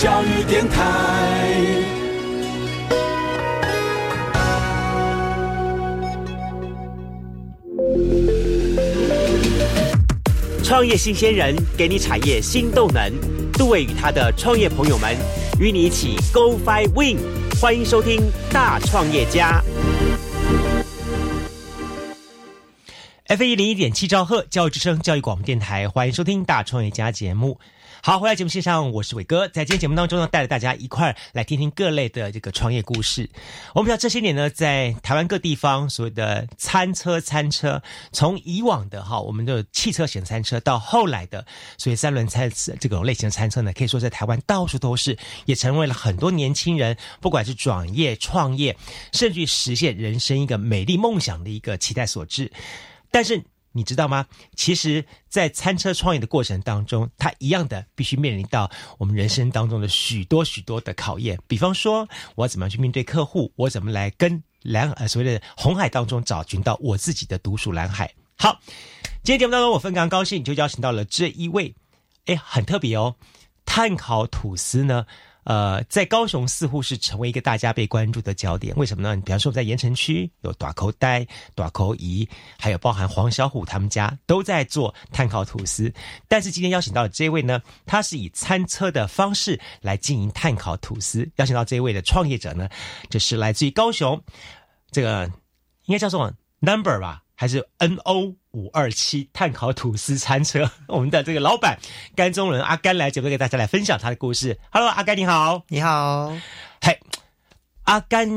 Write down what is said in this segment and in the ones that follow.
教育电台。创业新鲜人给你产业新动能，杜伟与他的创业朋友们与你一起 Go Fly Win，欢迎收听大创业家。F 一零一点七兆赫教育之声教育广播电台，欢迎收听大创业家节目。好，回来节目线上，我是伟哥，在今天节目当中呢，带着大家一块儿来听听各类的这个创业故事。我们知道这些年呢，在台湾各地方所谓的餐车，餐车从以往的哈我们的汽车型餐车，到后来的所谓三轮餐这种类型的餐车呢，可以说在台湾到处都是，也成为了很多年轻人不管是转业、创业，甚至于实现人生一个美丽梦想的一个期待所致。但是。你知道吗？其实，在餐车创业的过程当中，它一样的必须面临到我们人生当中的许多许多的考验。比方说，我怎么样去面对客户？我怎么来跟蓝呃所谓的红海当中找寻到我自己的独属蓝海？好，今天节目当中，我非常高兴就邀请到了这一位，哎，很特别哦，碳烤吐司呢。呃，在高雄似乎是成为一个大家被关注的焦点，为什么呢？你比方说我们，在盐城区有短口呆、短口姨，还有包含黄小虎他们家都在做碳烤吐司。但是今天邀请到的这位呢，他是以餐车的方式来经营碳烤吐司。邀请到这位的创业者呢，就是来自于高雄，这个应该叫做 Number 吧。还是 N O 五二七碳烤吐司餐车，我们的这个老板甘中伦阿甘来节目给大家来分享他的故事。Hello，阿甘你好，你好。嘿，阿甘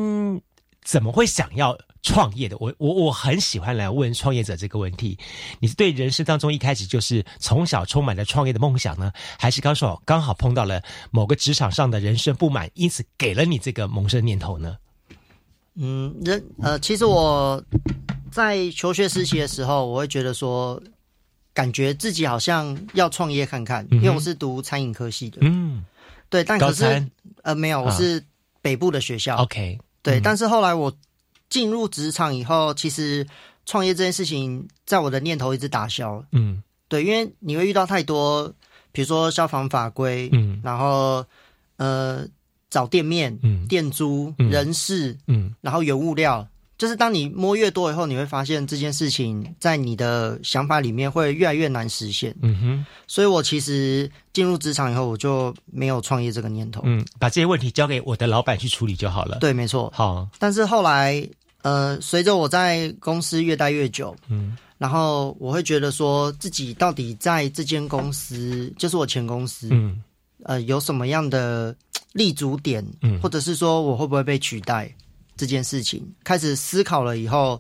怎么会想要创业的？我我我很喜欢来问创业者这个问题。你是对人生当中一开始就是从小充满了创业的梦想呢，还是刚好刚好碰到了某个职场上的人生不满，因此给了你这个萌生念头呢？嗯，人呃，其实我。在求学实习的时候，我会觉得说，感觉自己好像要创业看看，因为我是读餐饮科系的。嗯，对，但可是呃没有，我是北部的学校。OK，对，但是后来我进入职场以后，其实创业这件事情在我的念头一直打消。嗯，对，因为你会遇到太多，比如说消防法规，嗯，然后呃找店面，嗯，店租、嗯人事，嗯，然后原物料。就是当你摸越多以后，你会发现这件事情在你的想法里面会越来越难实现。嗯哼，所以我其实进入职场以后，我就没有创业这个念头。嗯，把这些问题交给我的老板去处理就好了。对，没错。好，但是后来，呃，随着我在公司越待越久，嗯，然后我会觉得说自己到底在这间公司，就是我前公司，嗯，呃，有什么样的立足点，嗯，或者是说我会不会被取代？这件事情开始思考了以后，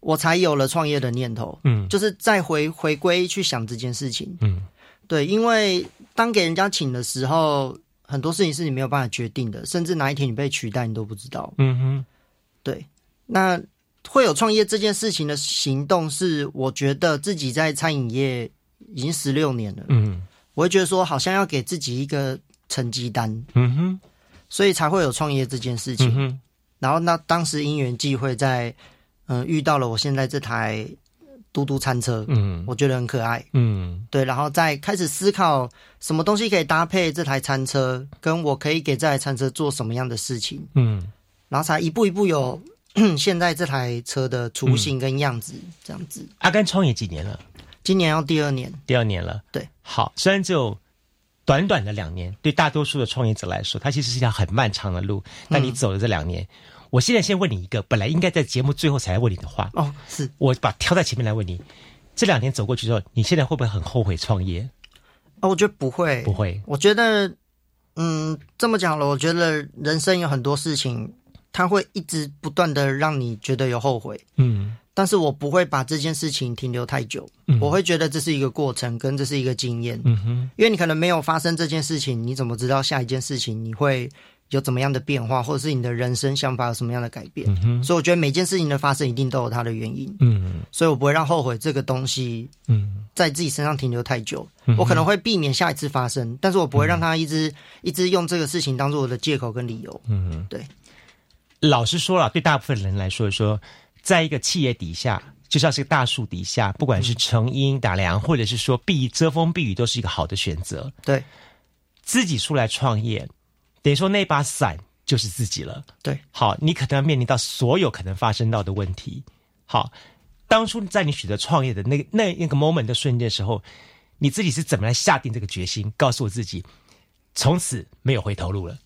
我才有了创业的念头。嗯，就是再回回归去想这件事情。嗯，对，因为当给人家请的时候，很多事情是你没有办法决定的，甚至哪一天你被取代，你都不知道。嗯哼，对。那会有创业这件事情的行动，是我觉得自己在餐饮业已经十六年了。嗯，我会觉得说，好像要给自己一个成绩单。嗯哼，所以才会有创业这件事情。嗯然后那当时因缘际会，在嗯遇到了我现在这台嘟嘟餐车，嗯，我觉得很可爱，嗯，对，然后再开始思考什么东西可以搭配这台餐车，跟我可以给这台餐车做什么样的事情，嗯，然后才一步一步有 现在这台车的雏形跟样子这样子。阿甘创业几年了？今年要第二年，第二年了。对，好，虽然只有。短短的两年，对大多数的创业者来说，它其实是一条很漫长的路。但你走了这两年，我现在先问你一个，本来应该在节目最后才来问你的话。哦，是我把挑在前面来问你，这两年走过去之后，你现在会不会很后悔创业？哦，我觉得不会，不会。我觉得，嗯，这么讲了，我觉得人生有很多事情，它会一直不断的让你觉得有后悔。嗯。但是我不会把这件事情停留太久，我会觉得这是一个过程，跟这是一个经验。嗯哼，因为你可能没有发生这件事情，你怎么知道下一件事情你会有怎么样的变化，或者是你的人生想法有什么样的改变？嗯哼，所以我觉得每件事情的发生一定都有它的原因。嗯，所以我不会让后悔这个东西，嗯，在自己身上停留太久。我可能会避免下一次发生，但是我不会让他一直一直用这个事情当做我的借口跟理由。嗯哼，对。老实说了，对大部分人来说说。在一个企业底下，就像是个大树底下，不管是成荫打凉，或者是说避遮风避雨，都是一个好的选择。对，自己出来创业，等于说那把伞就是自己了。对，好，你可能要面临到所有可能发生到的问题。好，当初在你选择创业的那个那那个 moment 的瞬间的时候，你自己是怎么来下定这个决心，告诉我自己，从此没有回头路了？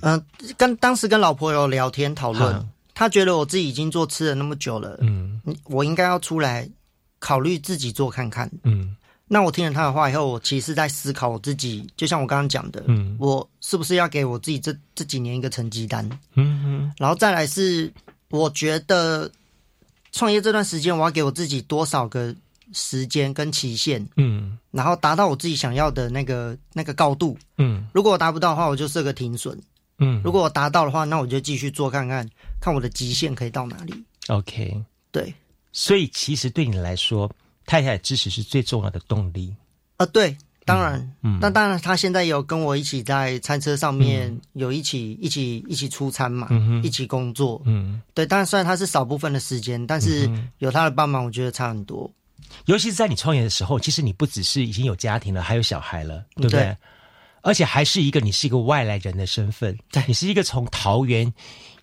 嗯、跟当时跟老婆有聊天讨论嗯，她觉得我自己已经做吃了那么久了，嗯。嗯，我应该要出来考虑自己做看看。嗯。那我听了他的话以后，我其实是在思考我自己，就像我刚刚讲的，嗯。我是不是要给我自己这这几年一个成绩单？嗯嗯然后再来是，我觉得创业这段时间，我要给我自己多少个时间跟期限，嗯。然后达到我自己想要的那个那个高度。嗯。如果我达不到的话，我就设个停损；嗯。如果我达到的话，那我就继续做看看，看我的极限可以到哪里。，OK。对，所以其实对你来说，太太的支持是最重要的动力。啊，对，当然，嗯那当然，他现在有跟我一起在餐车上面有一起、一起一起出餐嘛，嗯一起工作。嗯，对，当然虽然他是少部分的时间，但是有他的帮忙，我觉得差很多。尤其是在你创业的时候，其实你不只是已经有家庭了，还有小孩了，对不对？对而且还是一个你是一个外来人的身份，对你是一个从桃园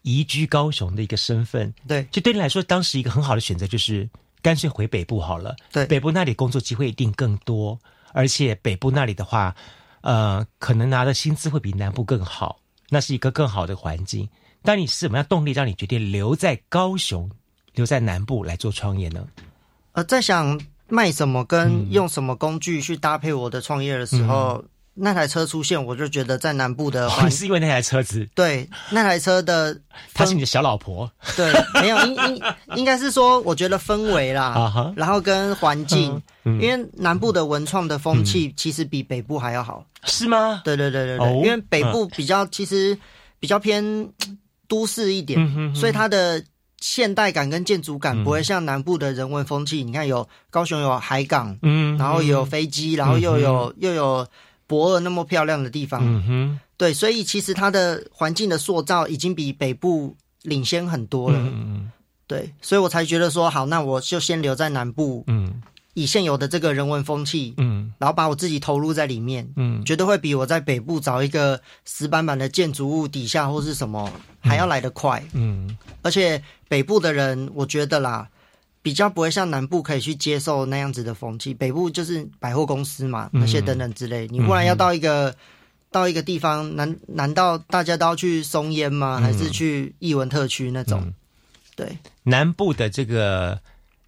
移居高雄的一个身份，对就对你来说，当时一个很好的选择就是干脆回北部好了。对北部那里工作机会一定更多，而且北部那里的话，呃，可能拿的薪资会比南部更好，那是一个更好的环境。但你是什么样动力让你决定留在高雄，留在南部来做创业呢？呃，在想卖什么跟用什么工具去搭配我的创业的时候，那台车出现，我就觉得在南部的你是因为那台车子，对那台车的氛她是你的小老婆。对，没有应应应该是说，我觉得氛围啦，然后跟环境，嗯因为南部的文创的风气其实比北部还要好。是吗？对对对对对，哦因为北部比较其实比较偏嗯都市一点，嗯哼哼所以它的现代感跟建筑感不会像南部的人文风气。你看有高雄有海港，嗯，然后有飞机，然后又有、又有博尔那么漂亮的地方，嗯哼，对，所以其实它的环境的塑造已经比北部领先很多了。嗯对，所以我才觉得说好，那我就先留在南部，嗯。以现有的这个人文风气，嗯。然后把我自己投入在里面，嗯。绝对会比我在北部找一个石板板的建筑物底下或是什么还要来得快。嗯。而且北部的人，我觉得啦，比较不会像南部可以去接受那样子的风气。北部就是百货公司嘛，嗯那些等等之类，你忽然要到一个。到一个地方，难难道大家都要去松烟吗？还是去艺文特区那种？嗯对南部的这个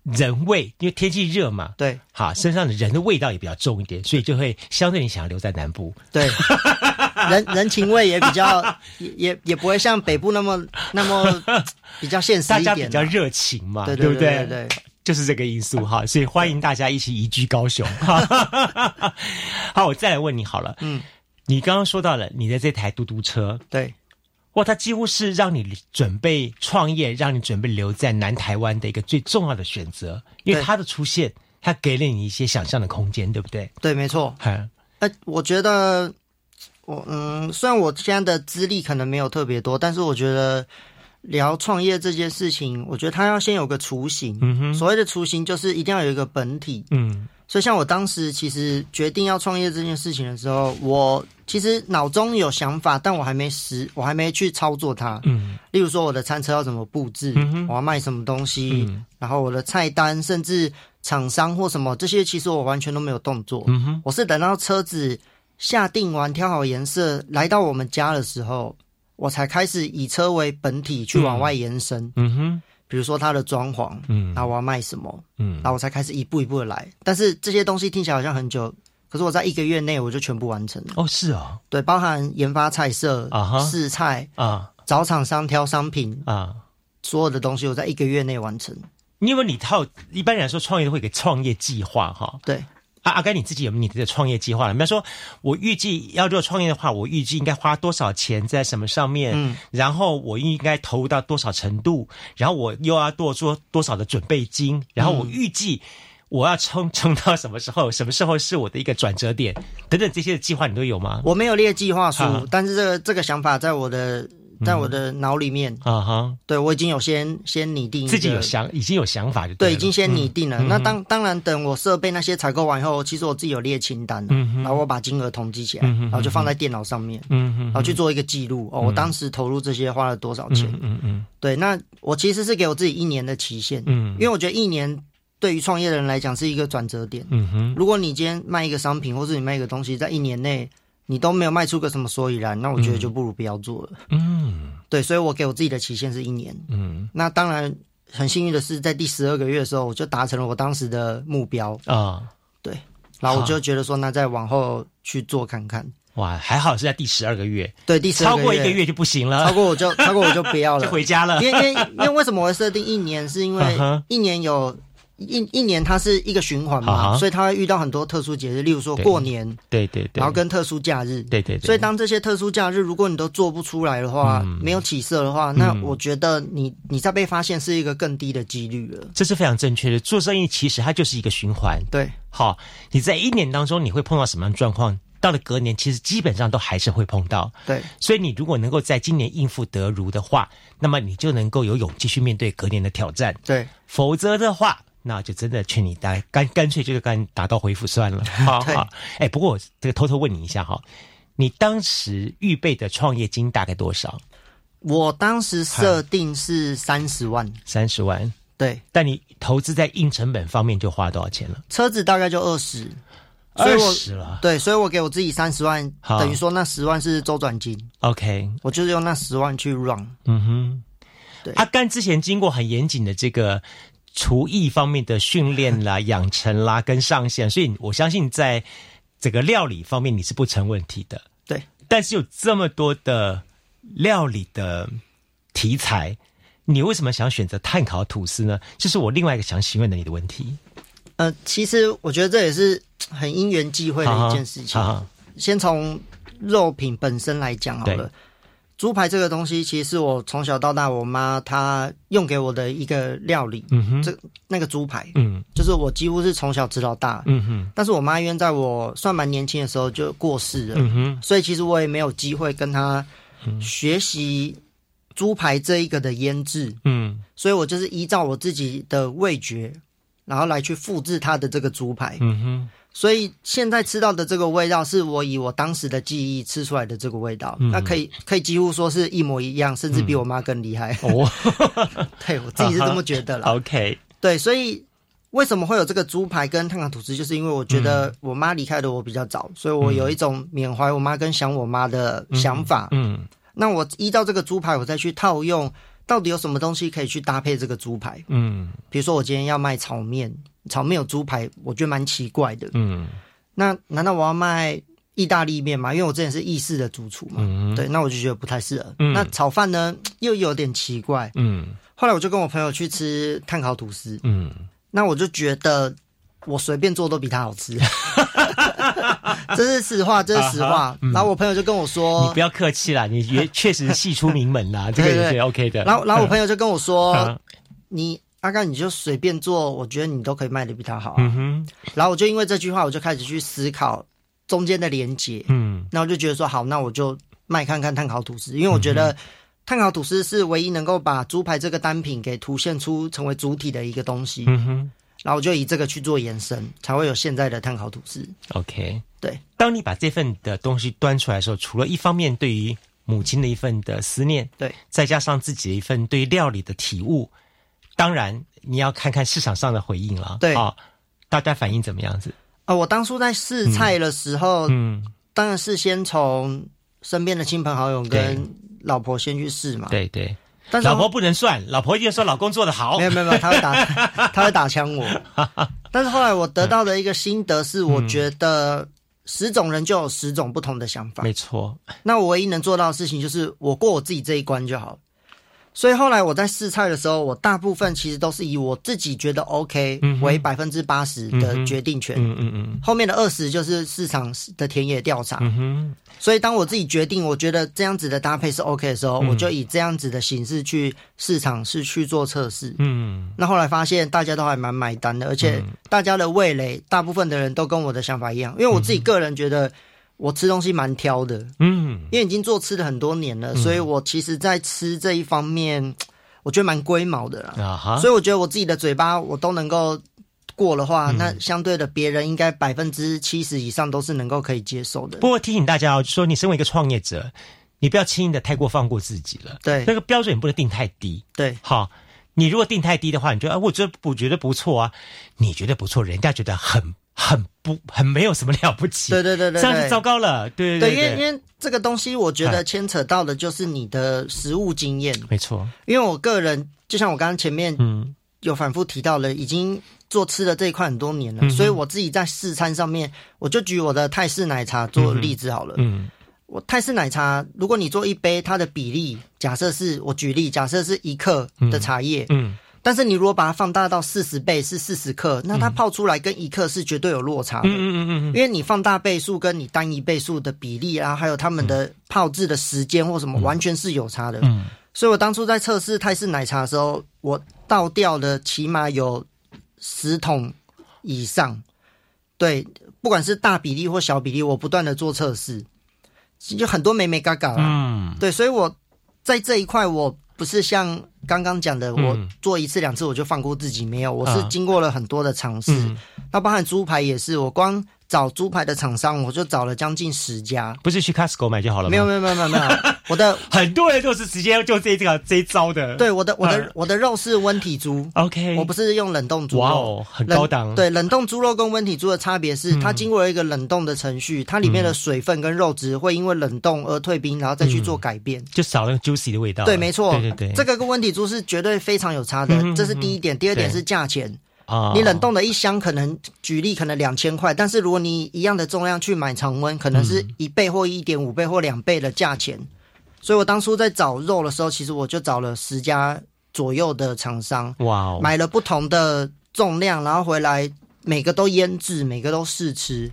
人味，因为天气热嘛，对好，身上的人的味道也比较重一点，所以就会相对你想要留在南部。对，人人情味也比较，也也也不会像北部那么那么 比较现实大家一点啊、比较热情嘛，对不对？对对，就是这个因素哈，所以欢迎大家一起移居高雄。哈，好，我再来问你好了，嗯，你刚刚说到了你的这台嘟嘟车，对。哇，它几乎是让你准备创业，让你准备留在南台湾的一个最重要的选择，因为对它的出现，它给了你一些想象的空间，对不对？对，没错。哈，呃，我觉得我嗯，虽然我现在的资历可能没有特别多，但是我觉得聊创业这件事情，我觉得他要先有个雏形。嗯哼，所谓的雏形，就是一定要有一个本体。嗯所以，像我当时其实决定要创业这件事情的时候，我其实脑中有想法，但我还没实，我还没去操作它。嗯例如说，我的餐车要怎么布置，嗯我要卖什么东西，嗯然后我的菜单，甚至厂商或什么这些，其实我完全都没有动作。嗯哼，我是等到车子下定完、挑好颜色，来到我们家的时候，我才开始以车为本体去往外延伸。嗯哼，比如说它的装潢，嗯然后我要卖什么，嗯然后我才开始一步一步的来。但是这些东西听起来好像很久，可是我在一个月内我就全部完成了。哦，是哦，对，包含研发菜色、啊哈试菜、啊找厂商挑商品，啊。所有的东西我在一个月内完成。你有没有你套？一般来说，创业都会给创业计划哈。对，啊，阿甘你自己有没有你的创业计划了？比方说，我预计要做创业的话，我预计应该花多少钱在什么上面？嗯，然后我应该投入到多少程度？然后我又要多做多少的准备金？然后我预计我要冲冲 到什么时候？什么时候是我的一个转折点？等等这些的计划你都有吗？我没有列计划书，啊但是这个这个想法在我的在我的脑里面，啊哈，对我已经有先先拟定自己有想，已经有想法就对，了已经先拟定了。嗯那当当然，等我设备那些采购完以后，其实我自己有列清单了，嗯哼然后我把金额统计起来，嗯然后就放在电脑上面，然后去做一个记录。哦，我当时投入这些花了多少钱？嗯嗯嗯对，那我其实是给我自己一年的期限，嗯因为我觉得一年对于创业的人来讲是一个转折点。嗯哼，如果你今天卖一个商品，或是你卖一个东西，在一年内你都没有卖出个什么所以然，那我觉得就不如不要做了。嗯对，所以我给我自己的期限是一年。嗯那当然很幸运的是，在第十二个月的时候，我就达成了我当时的目标。啊，对然后我就觉得说，那再往后去做看看。哇，还好是在第十二个月，对，第十超过一个，月就不行了，超过我就超过我就不要了 就了。回家了因。为因为因为为什么我会设定一年？是因为一年有一一年它是一个循环嘛，所以它会遇到很多特殊节日，例如说过年，对对对，然后跟特殊假日。对对对，所以当这些特殊假日，如果你都做不出来的话，嗯没有起色的话，那我觉得你你再被发现是一个更低的几率了。这是非常正确的。做生意其实它就是一个循环。对好，你在一年当中你会碰到什么样的状况？到了隔年，其实基本上都还是会碰到。对所以你如果能够在今年应付得如的话，那么你就能够有勇气去面对隔年的挑战。对否则的话，那就真的劝你干干干脆就干打道回府算了。好 好，哎，不过我这个偷偷问你一下哈，你当时预备的创业金大概多少？我当时设定是三十万，三十万。对，但你投资在硬成本方面就花多少钱了？车子大概就二十，二十了。对，所以我给我自己三十万，等于说那十万是周转金，OK，我就是用那十万去 run。嗯哼，对阿甘之前经过很严谨的这个厨艺方面的训练啦、养成啦跟上限，所以我相信在整个料理方面你是不成问题的。对，但是有这么多的料理的题材，你为什么想选择碳烤吐司呢？这是我另外一个想询问的你的问题。呃，其实我觉得这也是很因缘际会的一件事情。好好先从肉品本身来讲好了。猪排这个东西，其实是我从小到大，我妈她用给我的一个料理。嗯哼，这那个猪排，嗯就是我几乎是从小吃到大。嗯哼，但是我妈因为在我算蛮年轻的时候就过世了，嗯哼，所以其实我也没有机会跟她学习猪排这一个的腌制。嗯所以我就是依照我自己的味觉，然后来去复制它的这个猪排。嗯哼，所以现在吃到的这个味道，是我以我当时的记忆吃出来的这个味道，嗯那可以可以几乎说是一模一样，甚至比我妈更厉害。哦 对我自己是这么觉得了。OK，对，所以为什么会有这个猪排跟碳烤吐司，就是因为我觉得嗯我妈离开的我比较早，所以我有一种缅怀我妈跟想我妈的想法。嗯那我依照这个猪排，我再去套用，到底有什么东西可以去搭配这个猪排？嗯比如说我今天要卖炒面，炒面有猪排，我觉得蛮奇怪的。嗯。那难道我要卖意大利面吗？因为我之前是意式的主厨嘛，嗯对，那我就觉得不太适合。嗯。那炒饭呢，又有点奇怪。嗯。后来我就跟我朋友去吃碳烤吐司，嗯，那我就觉得我随便做都比他好吃，这是实话，这是实话。然后我朋友就跟我说你不，要客气啦，你也确实系出名门啦，这个也是 OK 的。然后然后我朋友就跟我说嗯，你阿甘你就随便做，我觉得你都可以卖的比他好啊。嗯哼，然后我就因为这句话，我就开始去思考中间的连接。嗯那我就觉得说，好，那我就卖看看碳烤吐司，因为我觉得碳烤吐司是唯一能够把猪排这个单品给凸现出成为主体的一个东西。嗯哼然后我就以这个去做延伸，才会有现在的碳烤吐司。，OK。对，当你把这份的东西端出来的时候，除了一方面对于母亲的一份的思念，对，再加上自己的一份对料理的体悟，当然你要看看市场上的回应了。对啊，大家反应怎么样子？啊、我当初在试菜的时候，嗯，当然是先从身边的亲朋好友跟老婆先去试嘛。，对对，但是老婆不能算，老婆一定说老公做的好没。有没有没有，他会打 他会打枪我。但是后来我得到的一个心得是，我觉得十种人就有十种不同的想法。没错，那我唯一能做到的事情就是我过我自己这一关就好。所以后来我在试菜的时候，我大部分其实都是以我自己觉得 OK 为百分之八十的决定权，嗯嗯嗯后面的二十就是市场的田野调查。嗯，所以当我自己决定我觉得这样子的搭配是 OK 的时候，嗯。我就以这样子的形式去市场是去做测试。嗯。那后来发现大家都还蛮买单的，而且大家的味蕾，大部分的人都跟我的想法一样。因为我自己个人觉得，我吃东西蛮挑的，嗯，因为已经做吃了很多年了，所以我其实在吃这一方面，我觉得蛮龟毛的啦。啊哈，所以我觉得我自己的嘴巴我都能够过的话，嗯那相对的别人应该百分之七十以上都是能够可以接受的。不过提醒大家哦，就说你身为一个创业者，你不要轻易的太过放过自己了。对那个标准也不能定太低。对好，你如果定太低的话，你觉得啊，我觉得我觉得不错啊，你觉得不错，人家觉得很很不很没有什么了不起，对对对对对。这样就糟糕了。对对，对因为因为这个东西，我觉得牵扯到的就是你的实物经验。没错，因为我个人，就像我刚刚前面嗯。有反复提到了，已经做吃的这一块很多年了，嗯所以我自己在试餐上面，我就举我的泰式奶茶做例子好了。嗯我泰式奶茶，如果你做一杯，它的比例假设是我举例，假设是一克的茶叶，嗯但是你如果把它放大到四十倍是四十克，那它泡出来跟一克是绝对有落差的。嗯嗯嗯嗯因为你放大倍数跟你单一倍数的比例啊，还有他们的泡制的时间或什么，完全是有差的。嗯所以我当初在测试泰式奶茶的时候，我倒掉了起码有十桶以上。对，不管是大比例或小比例，我不断的做测试，就很多美美嘎嘎啦。嗯对，所以我在这一块，我不是像刚刚讲的，嗯。我做一次两次我就放过自己，没有，我是啊。经过了很多的尝试。嗯，那包含猪排也是，我光找猪排的厂商，我就找了将近十家。不是去 Costco 买就好了吗？没有没有没有没有没有，我的很多人都是直接就这这个这一招的。对我的我的嗯我的肉是温体猪，，OK，我不是用冷冻猪肉。哇哦，很高档。，对，冷冻猪肉跟温体猪的差别是，嗯它经过了一个冷冻的程序，它里面的水分跟肉质会因为冷冻而退冰，然后再去做改变。就少了那个 juicy 的味道。对，没错，对对对，这个跟温体猪是绝对非常有差的这是第一点。第二点是价钱，啊你冷冻的一箱可能举例可能两千块，但是如果你一样的重量去买常温，可能是嗯一倍或一点五倍或两倍的价钱。所以我当初在找肉的时候，其实我就找了十家左右的厂商，哇哦，买了不同的重量，然后回来每个都腌制，每个都试吃。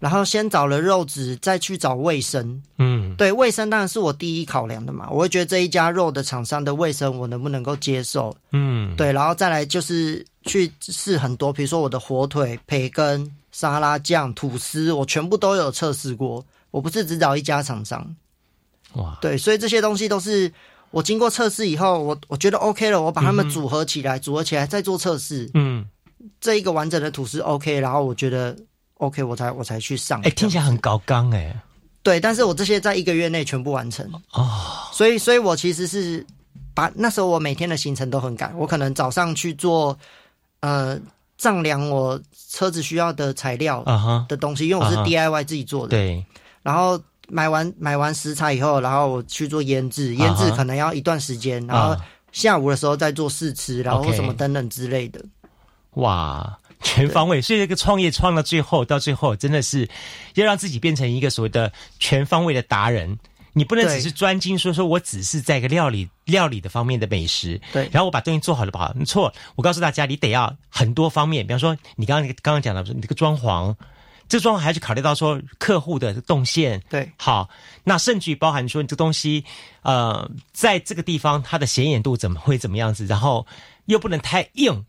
然后先找了肉质，再去找卫生。嗯对卫生当然是我第一考量的嘛，我会觉得这一家肉的厂商的卫生我能不能够接受。嗯，对，然后再来就是去试很多，比如说我的火腿、培根、沙拉酱、吐司，我全部都有测试过。我不是只找一家厂商，哇，对，所以这些东西都是我经过测试以后，我我觉得 OK 了，我把它们组合起来，组合起来再做测试，嗯，这一个完整的吐司 OK，然后我觉得 OK，我才我才去上。哎，听起来很高纲哎，对，但是我这些在一个月内全部完成。哦，所以所以我其实是把那时候我每天的行程都很赶，我可能早上去做呃丈量我车子需要的材料啊哈，的东西，因为我是 DIY 自己做的，对，然后买完买完食材以后，然后我去做腌制，腌制可能要一段时间，然后啊下午的时候再做试吃，然后什么等等之类的。哇，全方位，所以这个创业创到最后，到最后真的是要让自己变成一个所谓的全方位的达人。你不能只是专精说说我只是在一个料理料理的方面的美食，对然后我把东西做好了不好？错，我告诉大家，你得要很多方面，比方说你刚刚刚刚讲的，你这个装潢，这个装潢还要去考虑到说客户的动线，对好，那甚至于包含说你这东西，呃，在这个地方它的显眼度怎么会怎么样子，然后又不能太硬，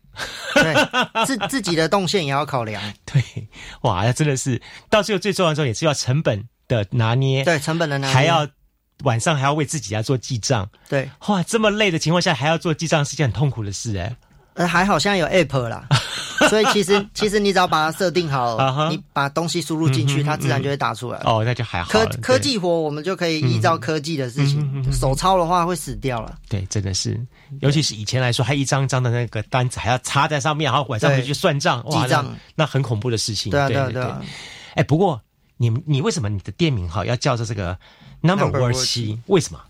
对，自自己的动线也要考量，对，哇，那真的是到最后最重要的时候也是要成本的拿捏，对成本的拿捏。还要晚上还要为自己要做记账，对，哇，这么累的情况下还要做记账是件很痛苦的事哎。呃，还好现在有 app 啦，所以其实其实你只要把它设定好你把东西输入进去，嗯它自然就会打出来。哦，那就还好科。科技活我们就可以依照科技的事情，嗯手抄的话会死掉了。对，真的是，尤其是以前来说，还一张张的那个单子还要插在上面，然后晚上对回去算账，哇，记账那那很恐怖的事情。对啊，对对啊，对啊。哎，不过你你为什么你的店名哈要叫做这个 Number Number 五二七？为什么？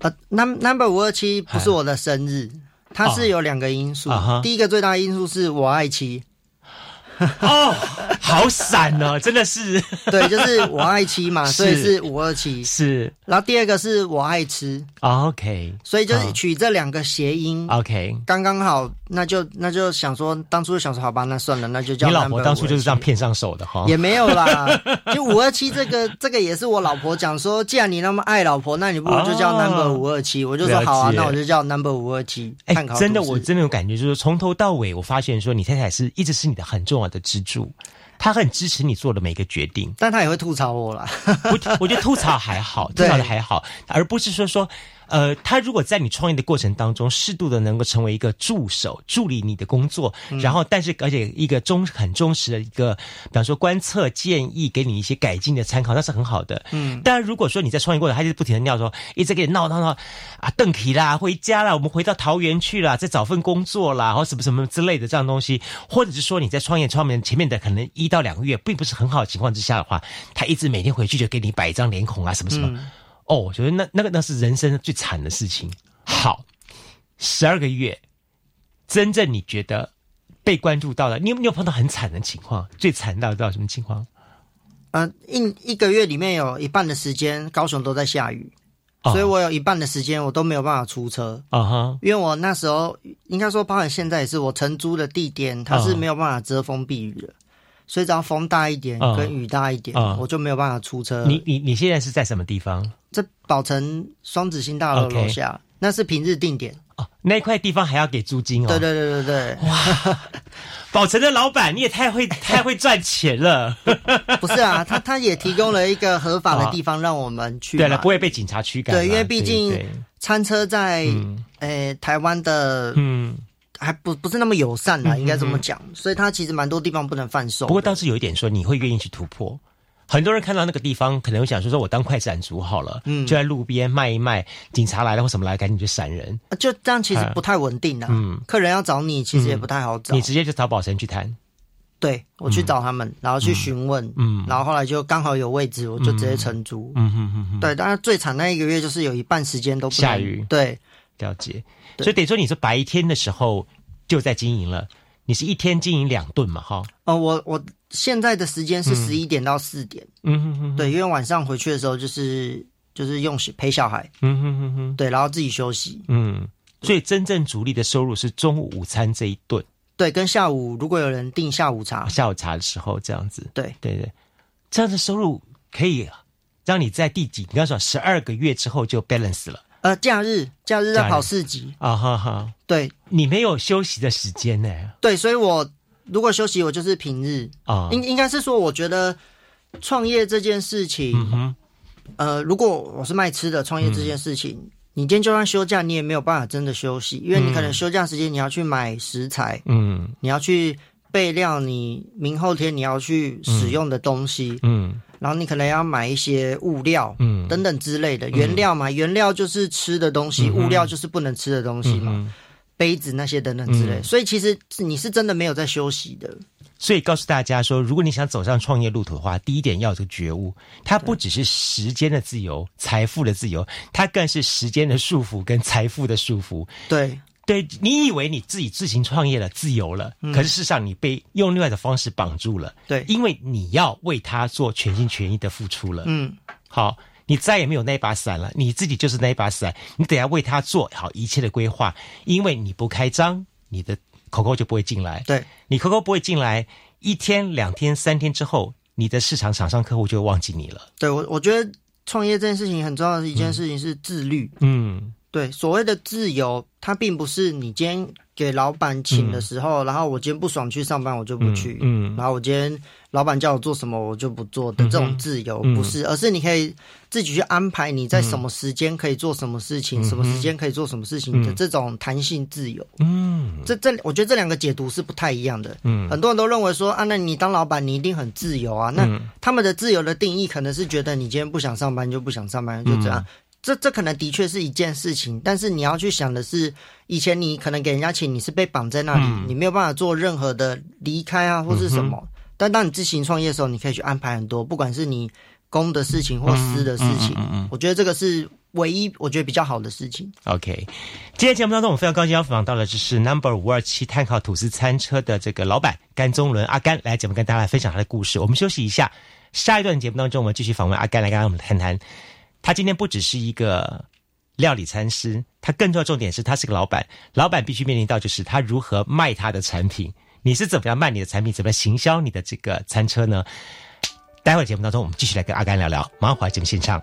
呃，num number 五二七不是我的生日，它是有两个因素啊。第一个最大的因素是我爱妻，哦，好闪哦，真的是对，就是我爱妻嘛，所以是五二七。是然后第二个是我爱吃，OK 所以就是啊取这两个谐音，OK。刚刚好。那就那就想说，当初就想说，好吧，那算了，那就叫你老婆当初就是这样骗上手的哈？也没有啦，就五二七这个这个也是我老婆讲说，既然你那么爱老婆，那你不如就叫哦 number 五二七。我就说好啊，那我就叫 number 五二七。哎真的，我真的有感觉，就是从头到尾，我发现说你太太是一直是你的很重要的支柱，他很支持你做的每一个决定，但他也会吐槽我了。我我觉得吐槽还好，吐槽的还好，而不是说说。呃，他如果在你创业的过程当中，适度的能够成为一个助手，助理你的工作，然后，但是而且一个忠很忠实的一个，比方说观测建议，给你一些改进的参考，那是很好的。嗯，但如果说你在创业过程，他就不停的尿说，一直给你闹闹闹啊，邓皮啦，回家啦，我们回到桃园去啦，再找份工作啦，或什么什么之类的这样东西，或者是说你在创业创面前面的可能一到两个月并不是很好的情况之下的话，他一直每天回去就给你摆一张脸孔啊，什么什么。哦，我觉得那那个那是人生最惨的事情。好，十二个月，真正你觉得被关注到了，你有没有碰到很惨的情况？最惨到到什么情况？呃，一一个月里面有一半的时间高雄都在下雨，所以我有一半的时间我都没有办法出车啊哈，因为我那时候应该说，包含现在也是我承租的地点，它是没有办法遮风避雨的。所以只要风大一点，跟雨大一点，我就没有办法出车。你你你现在是在什么地方？在宝城双子星大楼楼下，那是平日定点哦。那块地方还要给租金哦。对对对对对。哇，宝城的老板你也太会太会赚钱了。不是啊，他他也提供了一个合法的地方让我们去。对了，不会被警察驱赶。对，因为毕竟餐车在诶台湾的嗯。还不不是那么友善啦，应该这么讲，所以它其实蛮多地方不能贩售。不过倒是有一点说，你会愿意去突破。很多人看到那个地方，可能会想说：说我当快闪族好了，嗯，就在路边卖一卖，警察来了或什么来，赶紧去闪人。就这样，其实不太稳定的。嗯，客人要找你，其实也不太好找。你直接就找宝神去谈。对，我去找他们，然后去询问，嗯，然后后来就刚好有位置，我就直接承租。嗯哼哼哼。对，当然最惨那一个月就是有一半时间都下雨。对，了解。所以等于说你是白天的时候。就在经营了，你是一天经营两顿嘛？哈，哦，我我现在的时间是十一点到四点，嗯哼哼，对，因为晚上回去的时候就是就是用陪小孩，嗯哼哼哼，对，然后自己休息，嗯，所以真正主力的收入是中午午餐这一顿，对，跟下午如果有人订下午茶，下午茶的时候这样子，对。对对，这样的收入可以让你在第几？你刚说十二个月之后就 balance 了。呃，假日假日要跑四级啊，哈哈，对。你没有休息的时间呢。对，所以我如果休息，我就是平日。啊。应应该是说，我觉得创业这件事情，呃，如果我是卖吃的，创业这件事情，你今天就算休假，你也没有办法真的休息，因为你可能休假时间你要去买食材，嗯，你要去备料，你明后天你要去使用的东西，嗯。然后你可能要买一些物料，嗯，等等之类的原料嘛，原料就是吃的东西，物料就是不能吃的东西嘛，杯子那些等等之类。所以其实你是真的没有在休息的。所以告诉大家说，如果你想走上创业路途的话，第一点要有个觉悟，它不只是时间的自由、财富的自由，它更是时间的束缚跟财富的束缚。对。对你以为你自己自行创业了，自由了，可是事实上你被用另外的方式绑住了。对，因为你要为他做全心全意的付出了。嗯，好，你再也没有那把伞了，你自己就是那把伞，你得要为他做好一切的规划。因为你不开张，你的口口就不会进来。对，你口口不会进来，一天、两天、三天之后，你的市场厂商客户就会忘记你了。对我，我觉得创业这件事情很重要的一件事情是自律。嗯。对，所谓的自由，它并不是你今天给老板请的时候，然后我今天不爽去上班，我就不去。嗯，然后我今天老板叫我做什么，我就不做的这种自由，不是，而是你可以自己去安排你在什么时间可以做什么事情，什么时间可以做什么事情的这种弹性自由。嗯，这这，我觉得这两个解读是不太一样的。嗯，很多人都认为说啊，那你当老板，你一定很自由啊。那他们的自由的定义，可能是觉得你今天不想上班就不想上班，就这样。这这可能的确是一件事情，但是你要去想的是，以前你可能给人家请，你是被绑在那里，你没有办法做任何的离开啊，或是什么。但当你自行创业的时候，你可以去安排很多，不管是你公的事情或私的事情。我觉得这个是唯一我觉得比较好的事情。OK，今天节目当中，我们非常高兴邀访到的就是 Number 五二七碳烤吐司餐车的这个老板甘宗伦阿甘来节目跟大家来分享他的故事。我们休息一下，下一段节目当中，我们继续访问阿甘来跟我们谈谈。他今天不只是一个料理餐师，他更重要重点是他是个老板。老板必须面临到就是他如何卖他的产品。你是怎么样卖你的产品？怎么样行销你的这个餐车呢？待会节目当中，我们继续来跟阿甘聊聊。马上回来节目现场。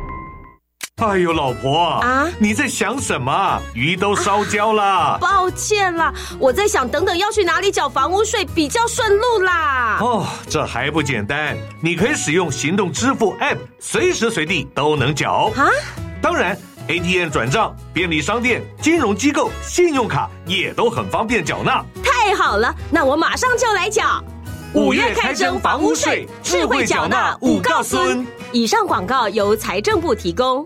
哎呦，老婆啊，你在想什么？鱼都烧焦了。抱歉啦，我在想，等等要去哪里缴房屋税比较顺路啦。哦，这还不简单？你可以使用行动支付 App，随时随地都能缴。啊，当然，ATM 转账、便利商店、金融机构、信用卡也都很方便缴纳。太好了，那我马上就来缴。五月开征房屋税，智慧缴纳五告孙。以上广告由财政部提供。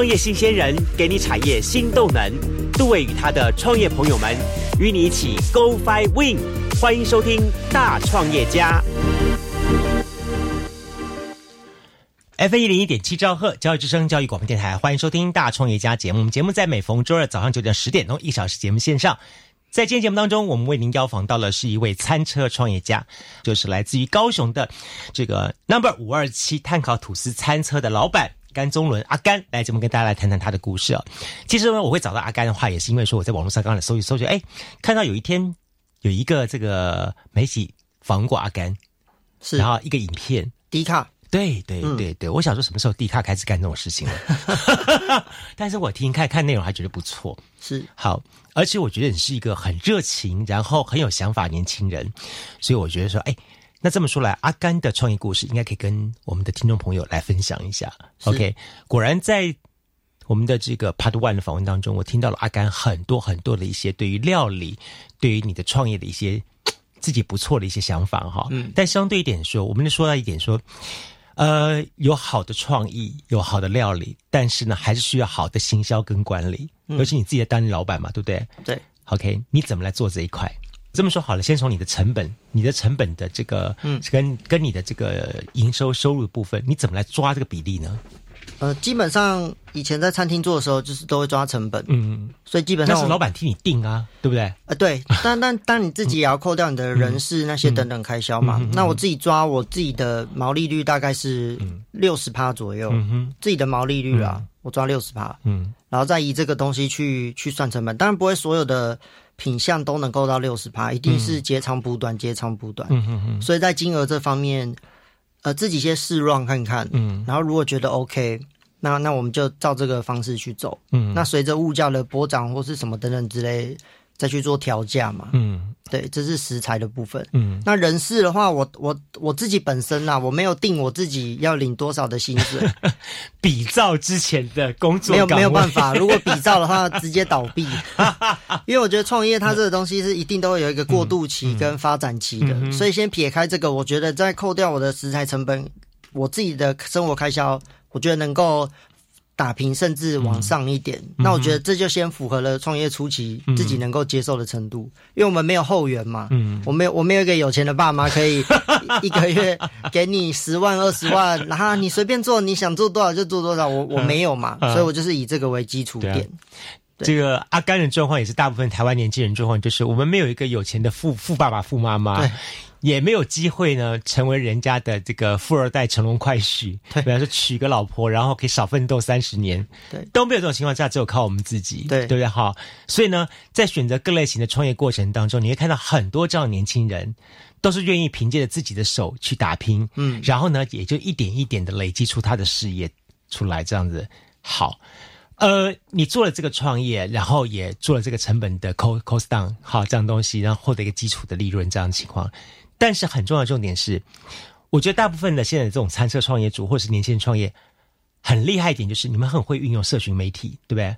创业新鲜人给你产业新动能，杜伟与他的创业朋友们与你一起 Go Fly Win，欢迎收听大创业家。F 一零一点七兆赫教育之声教育广播电台，欢迎收听大创业家节目。我们节目在每逢周二早上九点十点钟一小时节目线上。在今天节目当中，我们为您邀访到了是一位餐车创业家，就是来自于高雄的这个 Number 五二七碳烤吐司餐车的老板。甘中伦阿甘来节目跟大家来谈谈他的故事啊。其实呢，我会找到阿甘的话，也是因为说我在网络上刚才搜一搜，就哎看到有一天有一个这个媒体访问过阿甘，是然后一个影片迪卡，对对对对，我想说什么时候迪卡开始干这种事情了？但是我听看看内容还觉得不错，是好，而且我觉得你是一个很热情，然后很有想法年轻人，所以我觉得说哎。那这么说来，阿甘的创业故事应该可以跟我们的听众朋友来分享一下。OK，果然在我们的这个 Part One 的访问当中，我听到了阿甘很多很多的一些对于料理、对于你的创业的一些自己不错的一些想法哈。嗯。但相对一点说，我们说到一点说，呃，有好的创意，有好的料理，但是呢，还是需要好的行销跟管理。尤其你自己在当老板嘛，对不对？对。OK，你怎么来做这一块？这么说好了，先从你的成本，你的成本的这个，嗯，跟跟你的这个营收收入的部分，你怎么来抓这个比例呢？呃，基本上以前在餐厅做的时候，就是都会抓成本，嗯，所以基本上是老板替你定啊，对不对？呃，对，但但但你自己也要扣掉你的人事那些等等开销嘛。那我自己抓我自己的毛利率大概是六十趴左右，自己的毛利率啊，我抓六十趴，嗯，然后再以这个东西去去算成本，当然不会所有的。品相都能够到六十趴，一定是截长补短，截长补短。嗯嗯嗯。所以在金额这方面，呃，自己先试 run 看看。嗯。然后如果觉得 OK，那那我们就照这个方式去走。嗯。那随着物价的波涨或是什么等等之类，再去做调价嘛。嗯对，这是食材的部分。嗯，那人事的话，我我我自己本身啦，我没有定我自己要领多少的薪水，比照之前的工作没有没有办法。如果比照的话，直接倒闭。因为我觉得创业它这个东西是一定都会有一个过渡期跟发展期的，所以先撇开这个，我觉得再扣掉我的食材成本，我自己的生活开销，我觉得能够。打平甚至往上一点，嗯那我觉得这就先符合了创业初期自己能够接受的程度，因为我们没有后援嘛，嗯。我没有我没有一个有钱的爸妈可以 一个月给你十万二十万，然后你随便做，你想做多少就做多少，我我没有嘛，嗯。所以我就是以这个为基础点。这个阿甘的状况也是大部分台湾年轻人状况，就是我们没有一个有钱的富富爸爸、富妈妈对，也没有机会呢成为人家的这个富二代乘龙快婿，对比方说娶个老婆，然后可以少奋斗三十年，对都没有这种情况下，只有靠我们自己，对对不对？好，所以呢，在选择各类型的创业过程当中，你会看到很多这样的年轻人。都是愿意凭借着自己的手去打拼，嗯然后呢，也就一点一点的累积出他的事业出来，这样子好。呃，你做了这个创业，然后也做了这个成本的 cost cost down，好这样东西，然后获得一个基础的利润这样的情况。但是很重要的重点是，我觉得大部分的现在的这种餐车创业主或是年轻人创业，很厉害一点就是你们很会运用社群媒体，对不对？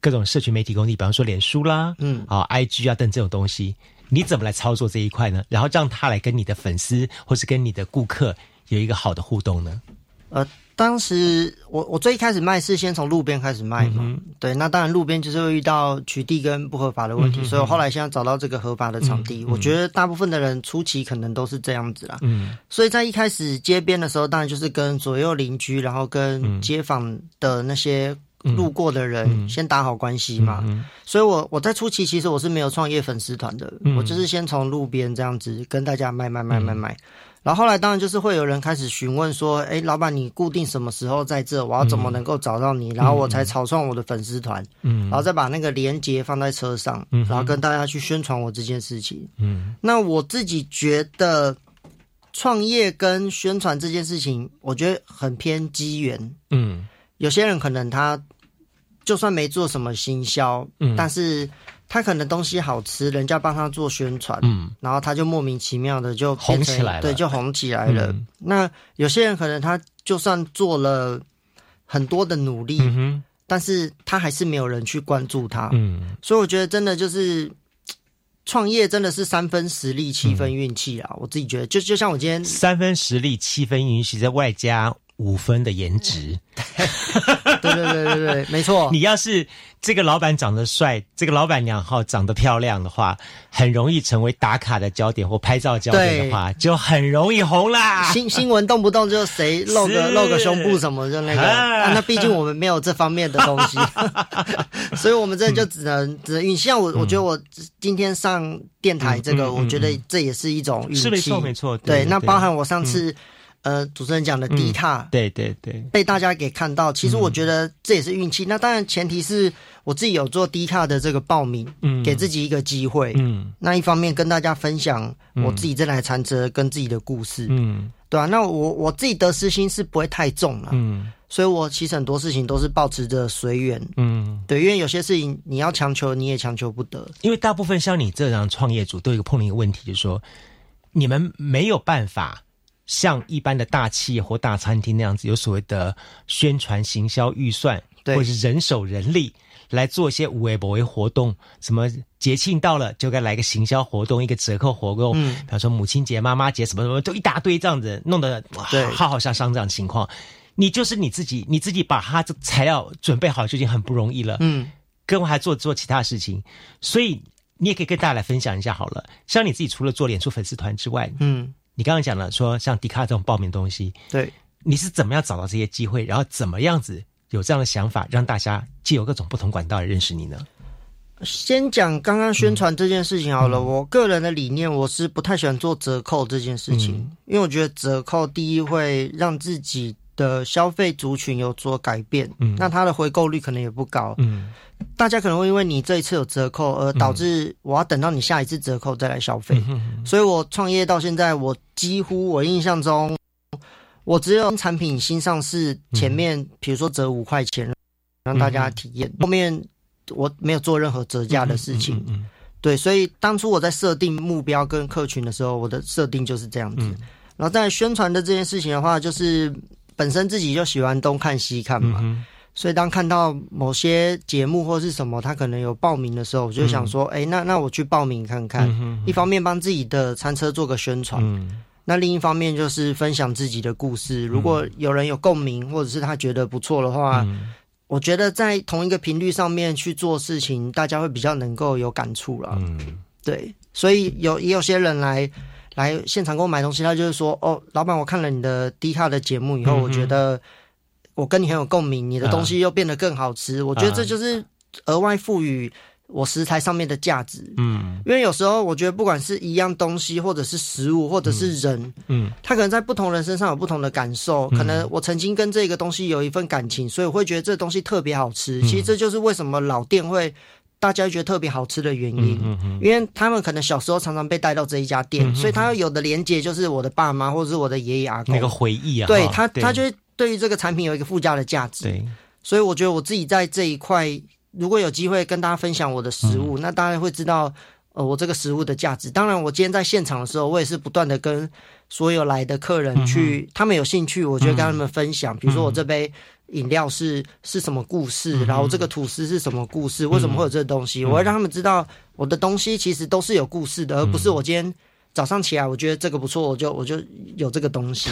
各种社群媒体工具，比方说脸书啦，嗯啊、IG 啊等这种东西，你怎么来操作这一块呢？然后让他来跟你的粉丝或是跟你的顾客有一个好的互动呢？呃，当时我我最一开始卖是先从路边开始卖嘛，嗯对，那当然路边就是会遇到取缔跟不合法的问题，嗯所以我后来现在找到这个合法的场地，嗯我觉得大部分的人初期可能都是这样子啦，嗯。所以在一开始街边的时候，当然就是跟左右邻居，然后跟街坊的那些路过的人、嗯。先打好关系嘛。嗯所以我我在初期其实我是没有创业粉丝团的，嗯。我就是先从路边这样子跟大家卖卖卖卖卖。然后后来当然就是会有人开始询问说，哎，老板你固定什么时候在这？我要怎么能够找到你？然后我才草创我的粉丝团，嗯然后再把那个链接放在车上，嗯然后跟大家去宣传我这件事情。嗯那我自己觉得，创业跟宣传这件事情，我觉得很偏机缘。嗯有些人可能他就算没做什么行销，嗯但是他可能东西好吃，人家帮他做宣传，嗯然后他就莫名其妙的就红起来了对，就红起来了。嗯那有些人可能他就算做了很多的努力，嗯哼但是他还是没有人去关注他。嗯所以我觉得真的就是创业真的是三分实力，七分运气啊！我自己觉得，就就像我今天，三分实力，七分运气，再外加五分的颜值。对对对对对，没错。你要是这个老板长得帅，这个老板娘哈长得漂亮的话，很容易成为打卡的焦点或拍照焦点的话，就很容易红啦。新 新闻动不动就谁露个露个胸部什么，就那个、那毕竟我们没有这方面的东西，所以我们这就只能只能运气。像我，我觉得我今天上电台这个，嗯嗯嗯我觉得这也是一种运气，是没错没错对那包含我上次、呃主持人讲的低卡，对对对，被大家给看到，其实嗯我觉得这也是运气。那当然前提是我自己有做低卡的这个报名，嗯给自己一个机会。嗯那一方面跟大家分享我自己这台餐车跟自己的故事，嗯对啊，那我我自己得失心是不会太重了，嗯所以我其实很多事情都是保持着随缘。嗯，对，因为有些事情你要强求，你也强求不得。因为大部分像你这样创业主都有一个碰到一个问题，就是说你们没有办法。像一般的大企业或大餐厅那样子，有所谓的宣传行销预算，对或者是人手人力来做一些无为不为活动。什么节庆到了就该来个行销活动，一个折扣活动，嗯比方说母亲节、妈妈节什么什么，都一大堆这样子，弄得浩浩荡荡这样的情况。你就是你自己，你自己把它这材料准备好就已经很不容易了。嗯，跟我还做做其他事情，所以你也可以跟大家来分享一下好了。像你自己除了做脸书粉丝团之外，嗯，你刚刚讲了说像迪卡这种报名的东西，对，你是怎么样找到这些机会，然后怎么样子有这样的想法，让大家借由各种不同管道来认识你呢？先讲刚刚宣传这件事情好了。我个人的理念，我是不太喜欢做折扣这件事情，因为我觉得折扣第一会让自己的消费族群有所改变，嗯。那它的回购率可能也不高。嗯。大家可能会因为你这一次有折扣，而导致我要等到你下一次折扣再来消费。嗯所以我创业到现在，我几乎我印象中，我只有产品新上市前面，比如说折五块钱，让大家体验，后面我没有做任何折价的事情。嗯。对，所以当初我在设定目标跟客群的时候，我的设定就是这样子。嗯。然后在宣传的这件事情的话，就是本身自己就喜欢东看西看嘛，嗯所以当看到某些节目或是什么，他可能有报名的时候，我就想说，哎、那那我去报名看看。嗯一方面帮自己的餐车做个宣传，嗯。那另一方面就是分享自己的故事。如果有人有共鸣，或者是他觉得不错的话，嗯。我觉得在同一个频率上面去做事情，大家会比较能够有感触了。嗯。对，所以有也有些人来来现场给我买东西，他就是说，哦，老板，我看了你的低卡的节目以后，嗯我觉得我跟你很有共鸣，你的东啊西又变得更好吃。我觉得这就是额外赋予我食材上面的价值。嗯因为有时候我觉得，不管是一样东西，或者是食物，或者是人，嗯他可能在不同人身上有不同的感受。可能我曾经跟这个东西有一份感情，所以我会觉得这个东西特别好吃。其实这就是为什么老店会大家觉得特别好吃的原因。嗯嗯因为他们可能小时候常常被带到这一家店，所以他有的连接就是我的爸妈或者是我的爷爷阿公那个回忆啊，对哈他，他就会对于这个产品有一个附加的价值。对，所以我觉得我自己在这一块，如果有机会跟大家分享我的食嗯物，那大家会知道呃我这个食物的价值。当然，我今天在现场的时候，我也是不断的跟所有来的客人去，他们有兴趣，我就会跟他们分享，比如说我这杯。饮料是是什么故事？然后这个吐司是什么故事？为什么会有这个东西？我会让他们知道我的东西其实都是有故事的，而不是我今天早上起来我觉得这个不错，我就我就有这个东西。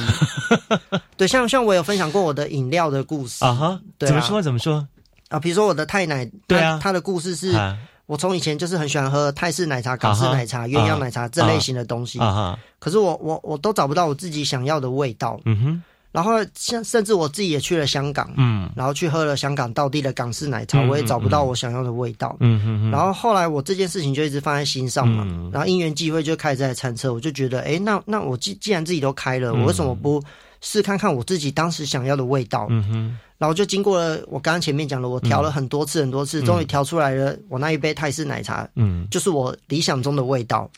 对，像像我有分享过我的饮料的故事啊哈，对啊怎么说怎么说？啊，比如说我的太奶，对啊它它的故事是啊我从以前就是很喜欢喝泰式奶茶、港式奶茶、鸳鸯奶茶这类型的东西，啊哈，可是我我我都找不到我自己想要的味道。嗯哼，然后像甚至我自己也去了香港，嗯。然后去喝了香港道地的港式奶茶，嗯我也找不到我想要的味道。嗯哼然后后来我这件事情就一直放在心上嘛，嗯。然后因缘际会就开始在餐车，我就觉得，哎，那那我既既然自己都开了，嗯。我为什么不试看看我自己当时想要的味道？嗯哼，然后就经过了我刚刚前面讲了，我调了很多次很多次，终于调出来了我那一杯泰式奶茶，嗯，就是我理想中的味道。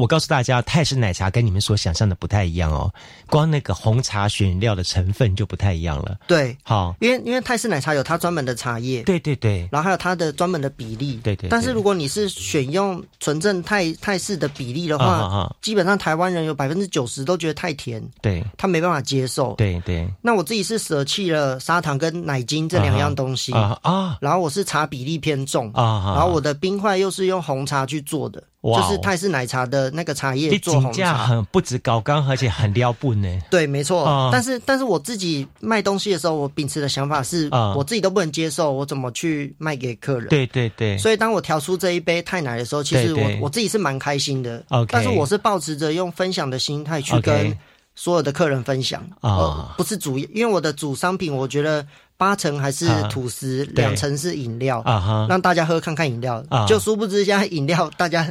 我告诉大家，泰式奶茶跟你们所想象的不太一样哦，光那个红茶选料的成分就不太一样了。对，好，因为因为泰式奶茶有它专门的茶叶，对对对，然后还有它的专门的比例，对对对但是如果你是选用纯正泰泰式的比例的话，啊啊啊。基本上台湾人有百分之九十都觉得太甜，对。他没办法接受。对对。那我自己是舍弃了砂糖跟奶精这两样东西，啊啊。然后我是茶比例偏重，啊啊！然后我的冰块又是用红茶去做的，就是泰式奶茶的那个茶叶你做红茶。很不止高刚，而且很撩不呢。对，没错。啊但是，但是我自己卖东西的时候，我秉持的想法是，啊我自己都不能接受，我怎么去卖给客人？。对对对，所以，当我调出这一杯泰奶的时候，其实我我自己是蛮开心的。OK 但是我是抱持着用分享的心态去跟所有的客人分享啊。呃不是主，因为我的主商品，我觉得八成还是啊。吐司，对两成是饮料。啊哈，让大家喝看看饮料，啊。就殊不知现在饮料大家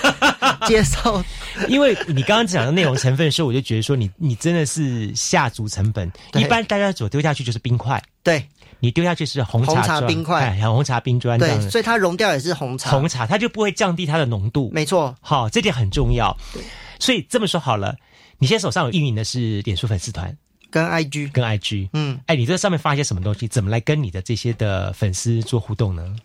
接受，因为你刚刚讲的内容成分的时候，我就觉得说你你真的是下足成本。一般大家所丢下去就是冰块，对。你丢下去是红茶冰块。哎红茶冰砖对，所以它溶掉也是红茶，红茶它就不会降低它的浓度。没错，好，这点很重要。所以这么说好了，你现在手上有运营的是脸书粉丝团跟 IG，跟 IG，嗯，哎，你在上面发一些什么东西？怎么来跟你的这些的粉丝做互动呢？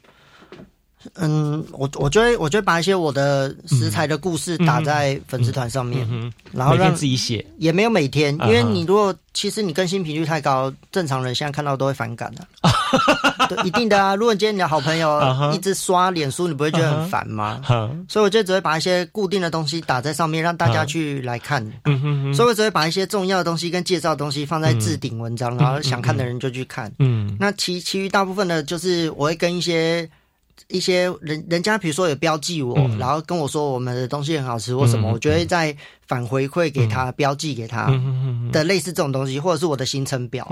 嗯，我我就会我就会把一些我的食材的故事打在粉丝团上面，嗯然后让自己写，也没有每天，因为你如果其实你更新频率太高，正常人现在看到都会反感的、对，一定的啊。如果你今天你的好朋友 一直刷脸书，你不会觉得很烦吗？哈，所以我就只会把一些固定的东西打在上面，让大家去来看。所以我只会把一些重要的东西跟介绍的东西放在置顶文章，然后想看的人就去看。嗯。那其其余大部分的，就是我会跟一些一些人人家，比如说有标记我，嗯。然后跟我说我们的东西很好吃或什么，嗯我就会再反回馈给他，标记给他。的类似这种东西，或者是我的行程表，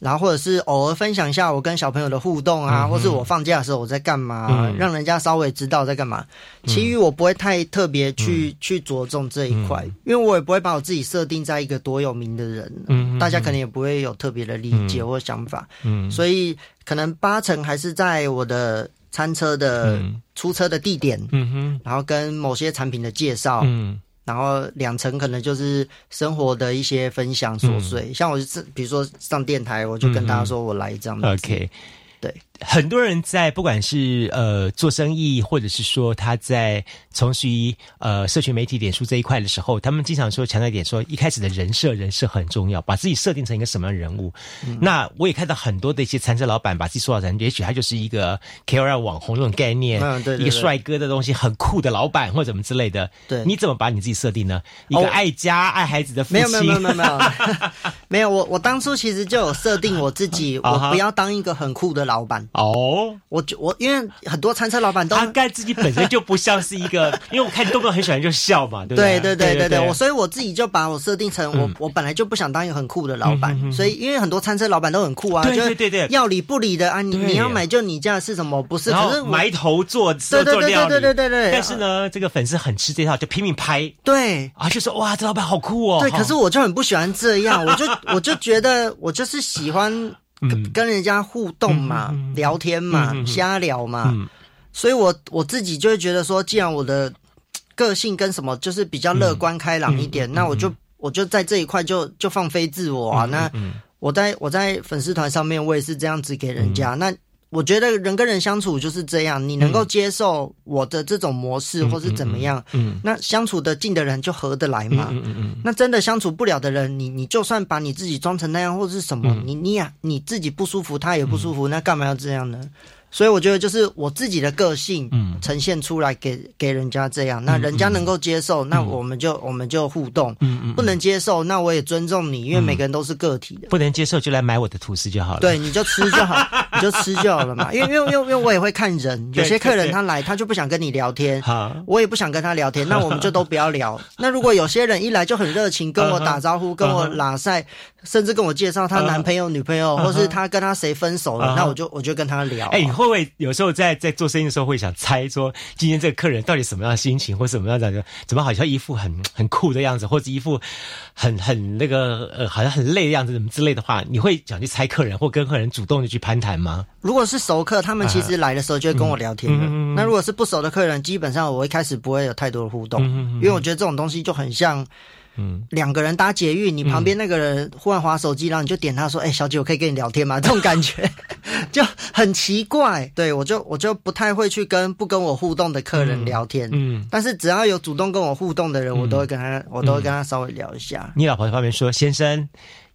然后或者是偶尔分享一下我跟小朋友的互动啊，嗯或是我放假的时候我在干嘛，嗯。让人家稍微知道在干嘛。其余我不会太特别去、去着重这一块，因为我也不会把我自己设定在一个多有名的人，嗯大家可能也不会有特别的理解或想法，嗯，所以可能八成还是在我的餐车的嗯。出车的地点，嗯哼，然后跟某些产品的介绍，嗯。然后两层可能就是生活的一些分享琐碎，像我是比如说上电台，我就跟大家说我来这样子。嗯，OK。对，很多人在不管是呃做生意，或者是说他在从事于呃社群媒体、脸书这一块的时候，他们经常说强调一点，说一开始的人设，人设很重要，把自己设定成一个什么样的人物。那我也看到很多的一些餐车老板把自己塑造成，也许他就是一个 KOL 网红这种概念，嗯对对对一个帅哥的东西，很酷的老板或者怎么之类的。对你怎么把你自己设定呢？一个哦爱家、爱孩子的父没亲，有没有没有没有没有 没有，我我当初其实就有设定我自己，我不要当一个很酷的老板。哦。我就我因为很多餐车老板都大概自己本身就不像是一个，因为我看你动不动很喜欢就笑嘛，对不对？对对对对对，对我所以我自己就把我设定成我、嗯。我本来就不想当一个很酷的老板，所以因为很多餐车老板都很酷啊，对就是对对。对要理不理的啊，你你要买就你家的是什么？不是，可是埋头做做对对对做料理，对对对对对但是呢，这个粉丝很吃这套，就拼命拍。对。啊，就说哇，这老板好酷哦。对，可是我就很不喜欢这样，我就我就觉得我就是喜欢跟嗯。跟人家互动嘛，聊天嘛，瞎聊嘛，嗯。所以我我自己就会觉得说，既然我的个性跟什么就是比较乐观开朗一嗯点，那我就我就在这一块就就放飞自我啊。那嗯我在我在粉丝团上面，我也是这样子给人家。那我觉得人跟人相处就是这样，你能够接受我的这种模式，或是怎么样，嗯那相处的近的人就合得来嘛。嗯嗯嗯那真的相处不了的人，你你就算把你自己装成那样，或是什么，嗯。你你呀你自己不舒服，他也不舒服，那干嘛要这样呢？所以我觉得就是我自己的个性，嗯。呈现出来给给人家这样，那人家能够接受，那我们就我们就互动；嗯嗯，不能接受，那我也尊重你，因为每个人都是个体的。不能接受就来买我的吐司就好了。对，你就吃就好，你就吃就好了嘛。因为因为因为因为我也会看人，有些客人他来他就不想跟你聊天，好，我也不想跟他聊天，那我们就都不要聊。那如果有些人一来就很热情，跟我打招呼，跟我拉塞，甚至跟我介绍她男朋友、女朋友，或是他跟他谁分手了，那我就我就跟他聊。会不会有时候在在做生意的时候会想猜说，今天这个客人到底什么样的心情，或什么样的怎么好像一副很很酷的样子，或者一副很很那个呃好像很累的样子，什么之类的话，你会想去猜客人，或跟客人主动的去攀谈吗？如果是熟客，他们其实来的时候就会跟我聊天那如果是不熟的客人，基本上我一开始不会有太多的互动，因为我觉得这种东西就很像。嗯两个人搭捷运，你旁边那个人忽然划手机，然后你就点他说：“哎、小姐，我可以跟你聊天吗？” 这种感觉 就很奇怪。对我就我就不太会去跟不跟我互动的客人聊天。嗯，但是只要有主动跟我互动的人，我都会跟他，我都会跟他稍微聊一下。你老婆在旁边说：“先生，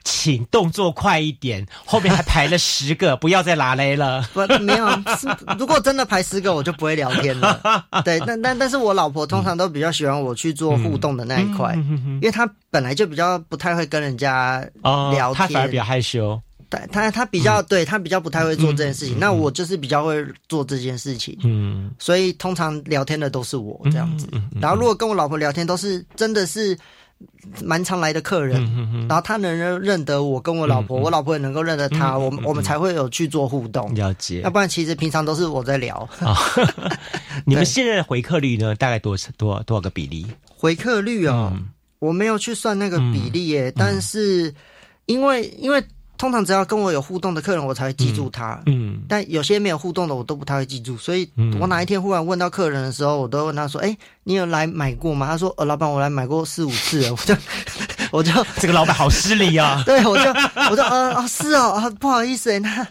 请动作快一点，后面还排了十个，不要再拉雷了。不，没有，是如果真的排十个，我就不会聊天了。对，但但但是我老婆通常都比较喜欢我去做互动的那一块，因为她本来就比较不太会跟人家哦聊天。他反而比，较害羞。她她她比较对她比较不太会做这件事情，那我就是比较会做这件事情。嗯。所以通常聊天的都是我这样子，然后如果跟我老婆聊天，都是真的是蛮常来的客人，嗯然后他能认认得我跟我老婆，我老婆也能够认得他，我们我们才会有去做互动，了解要不然其实平常都是我在聊。哦。你们现在的回客率呢？大概多少多多少个比例？回客率哦，嗯我没有去算那个比例耶，但是因为因为通常只要跟我有互动的客人，我才会记住他。嗯但有些没有互动的，我都不太会记住，所以嗯我哪一天忽然问到客人的时候，我都问他说：“哎、你有来买过吗？”他说：“呃，老板，我来买过四五次了。” 我就我就这个老板好失礼啊。对我就我就呃哦是哦啊不好意思哎，那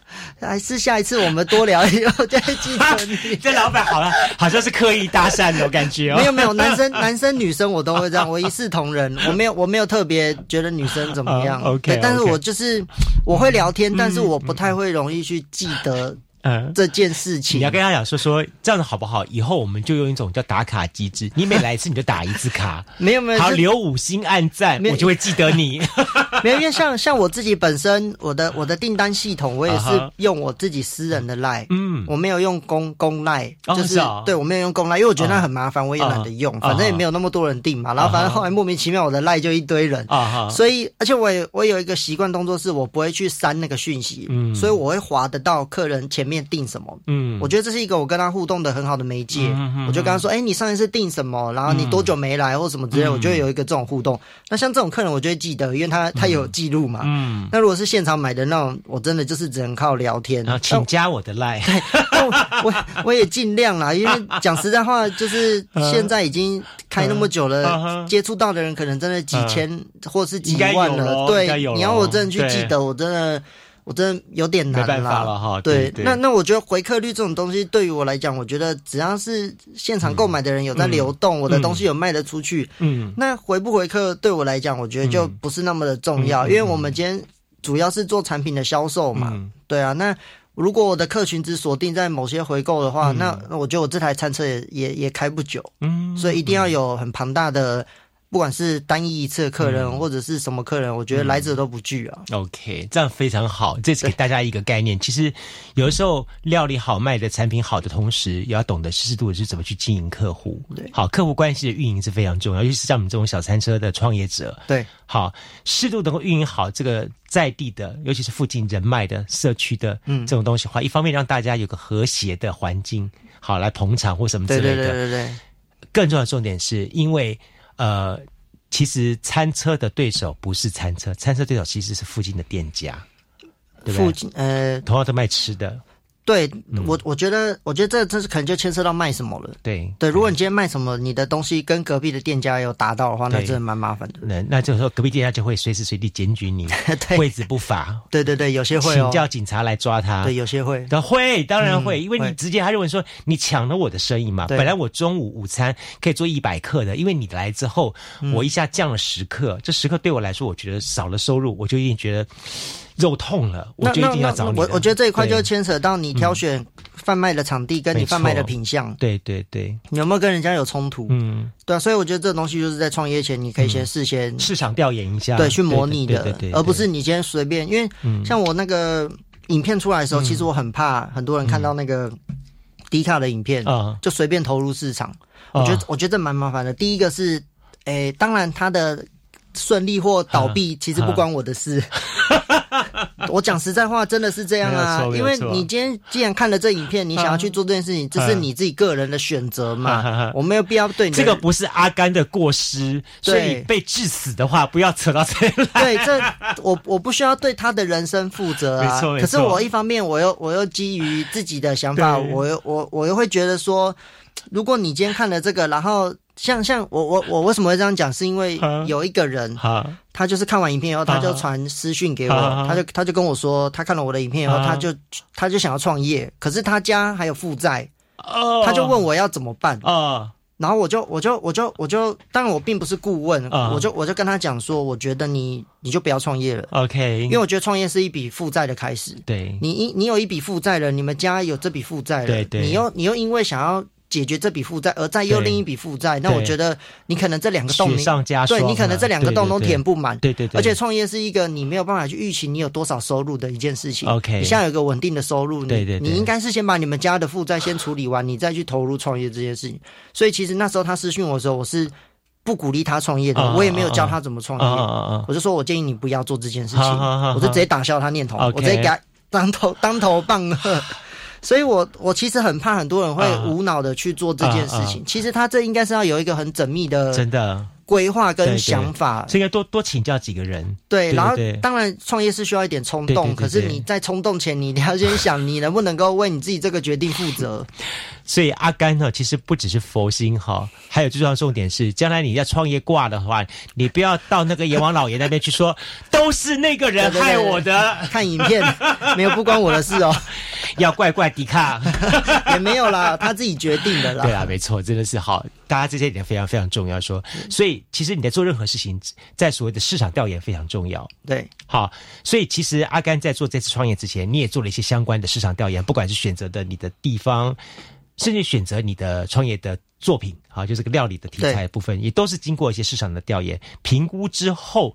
还是下一次我们多聊一聊，我就会记住你。这老板好了，好像是刻意搭讪的，我感觉哦。没有没有，男生男生女生我都会这样，我一视同仁，我没有我没有特别觉得女生怎么样。啊，OK，对，但是我就是我会聊天，但是我不太会容易去记得嗯。这件事情。你要跟他讲说说这样子好不好？以后我们就用一种叫打卡机制，你每来一次你就打一次卡，没有没有，好留五星按赞，我就会记得你。没有，因为像像我自己本身，我的我的订单系统，我也是用我自己私人的赖，嗯我没有用公公赖，哦就是对我没有用公赖，因为我觉得那很麻烦，我也懒得用，啊反正也没有那么多人订嘛。然后反正后来莫名其妙我的赖就一堆人，啊哈，所以而且我也我有一个习惯动作是我不会去删那个讯息，嗯所以我会划得到客人前面订什么。嗯我觉得这是一个我跟他互动的很好的媒介，我就跟他说：“哎、你上一次订什么？然后你多久没来，或什么之类，嗯我就会有一个这种互动。那像这种客人，我就会记得，因为他他有记录嘛。嗯，那如果是现场买的那种，我真的就是只能靠聊天。然后请加我的赖。但我 我我也尽量啦，因为讲实在话，就是现在已经开那么久了，接触到的人可能真的几千、或是几万了。对你要我真的去记得，我真的我真的有点难没办法了哈对，对对。那那我觉得回客率这种东西对于我来讲，我觉得只要是现场购买的人有在流动，我的东西有卖得出去，嗯那回不回客对我来讲，我觉得就不是那么的重要，因为我们今天主要是做产品的销售嘛，嗯。对啊，那。如果我的客群只锁定在某些回购的话，嗯。那那我觉得我这台餐车也也也开不久，嗯所以一定要有很庞大的，不管是单一一次的客人、嗯或者是什么客人，我觉得来者都不拒啊。OK，这样非常好。这是给大家一个概念。其实有的时候料理好、卖的产品好的同时，也要懂得适度的是怎么去经营客户。对好，客户关系的运营是非常重要，尤其是像我们这种小餐车的创业者。对，好，适度能够运营好这个在地的，尤其是附近人脉的社区的嗯这种东西的话，一方面让大家有个和谐的环境，好来捧场或什么之类的。对对对对，更重要的重点是因为呃，其实餐车的对手不是餐车，餐车对手其实是附近的店家，对不对？附近呃，同样都卖吃的，对嗯我我觉得我觉得这这是可能就牵涉到卖什么了。对对，如果你今天卖什么，你的东西跟隔壁的店家有达到的话，那真的蛮麻烦的。那那这个时候隔壁店家就会随时随地检举你 对位置不法，对对对，有些会请哦，叫警察来抓他。对，有些会。的会，当然会，嗯因为你直接他认为说你抢了我的生意嘛。本来我中午午餐可以做一百克的，因为你来之后，嗯我一下降了十克，这十克对我来说，我觉得少了收入，我就一定觉得肉痛了，我就一定要找你。我我觉得这一块就牵扯到你挑选贩卖的场地跟你贩卖的品相，对对对，你有没有跟人家有冲突？嗯，对啊，所以我觉得这东西就是在创业前，你可以先事先市场调研一下，对去模拟的对对对，对而不是你今天随便。因为嗯。像我那个影片出来的时候，其实我很怕很多人看到那个迪卡的影片啊。就随便投入市场。啊我觉得我觉得这蛮麻烦的。第一个是，诶，当然它的顺利或倒闭其实不关我的事。我讲实在话，真的是这样啊因为你今天既然看了这影片，你想要去做这件事情，这是你自己个人的选择嘛，我没有必要对你的这个不是阿甘的过失，所以对。被致死的话，不要扯到这里来。对，这 我我不需要对他的人生负责啊。可是我一方面，我又我又基于自己的想法，我又我我又会觉得说，如果你今天看了这个，然后像像我我我为什么会这样讲，是因为啊有一个人，好，他就是看完影片以后，他就啊传私讯给我，啊他就他就跟我说，他看了我的影片以后，啊他就他就想要创业，可是他家还有负债，哦。他就问我要怎么办。啊，然后我就我就我就我就，当然我并不是顾问，啊。我就我就跟他讲说，我觉得你你就不要创业了。OK，因为我觉得创业是一笔负债的开始。对。你一你有一笔负债了，你们家有这笔负债了，对对。你又你又因为想要解决这笔负债，而再又另一笔负债，那我觉得你可能这两个洞雪你上加霜啊对你可能这两个洞都填不满。对对对，而且创业是一个你没有办法去预期你有多少收入的一件事情。OK 你现在有一个稳定的收入，你对对对你应该是先把你们家的负债先处理完，你再去投入创业这件事情。所以其实那时候他私讯我的时候，我是不鼓励他创业的，啊我也没有教他怎么创业。我就说我建议你不要做这件事情，我就直接打消他念头，我直接给他当头当头棒喝。所以我我其实很怕很多人会啊无脑的去做这件事情。啊。其实他这应该是要有一个很缜密的真的规划跟对对想法。所以应该多多请教几个人。对，然后对当然创业是需要一点冲动，可是你在冲动前，你一定要先想你能不能够为你自己这个决定负责。所以阿甘呢，其实不只是佛心哈，还有最重要的重点是，将来你要创业挂的话，你不要到那个阎王老爷那边去说都是那个人害我的，看影片没有不关我的事哦，要怪怪迪卡。也没有啦，他自己决定的啦。对啊，没错，真的是好，大家这些点非常非常重要。说，所以其实你在做任何事情，在所谓的市场调研非常重要。对，好，所以其实阿甘在做这次创业之前，你也做了一些相关的市场调研，不管是选择的你的地方，甚至选择你的创业的作品，好，就是这个料理的题材的部分，也都是经过一些市场的调研评估之后，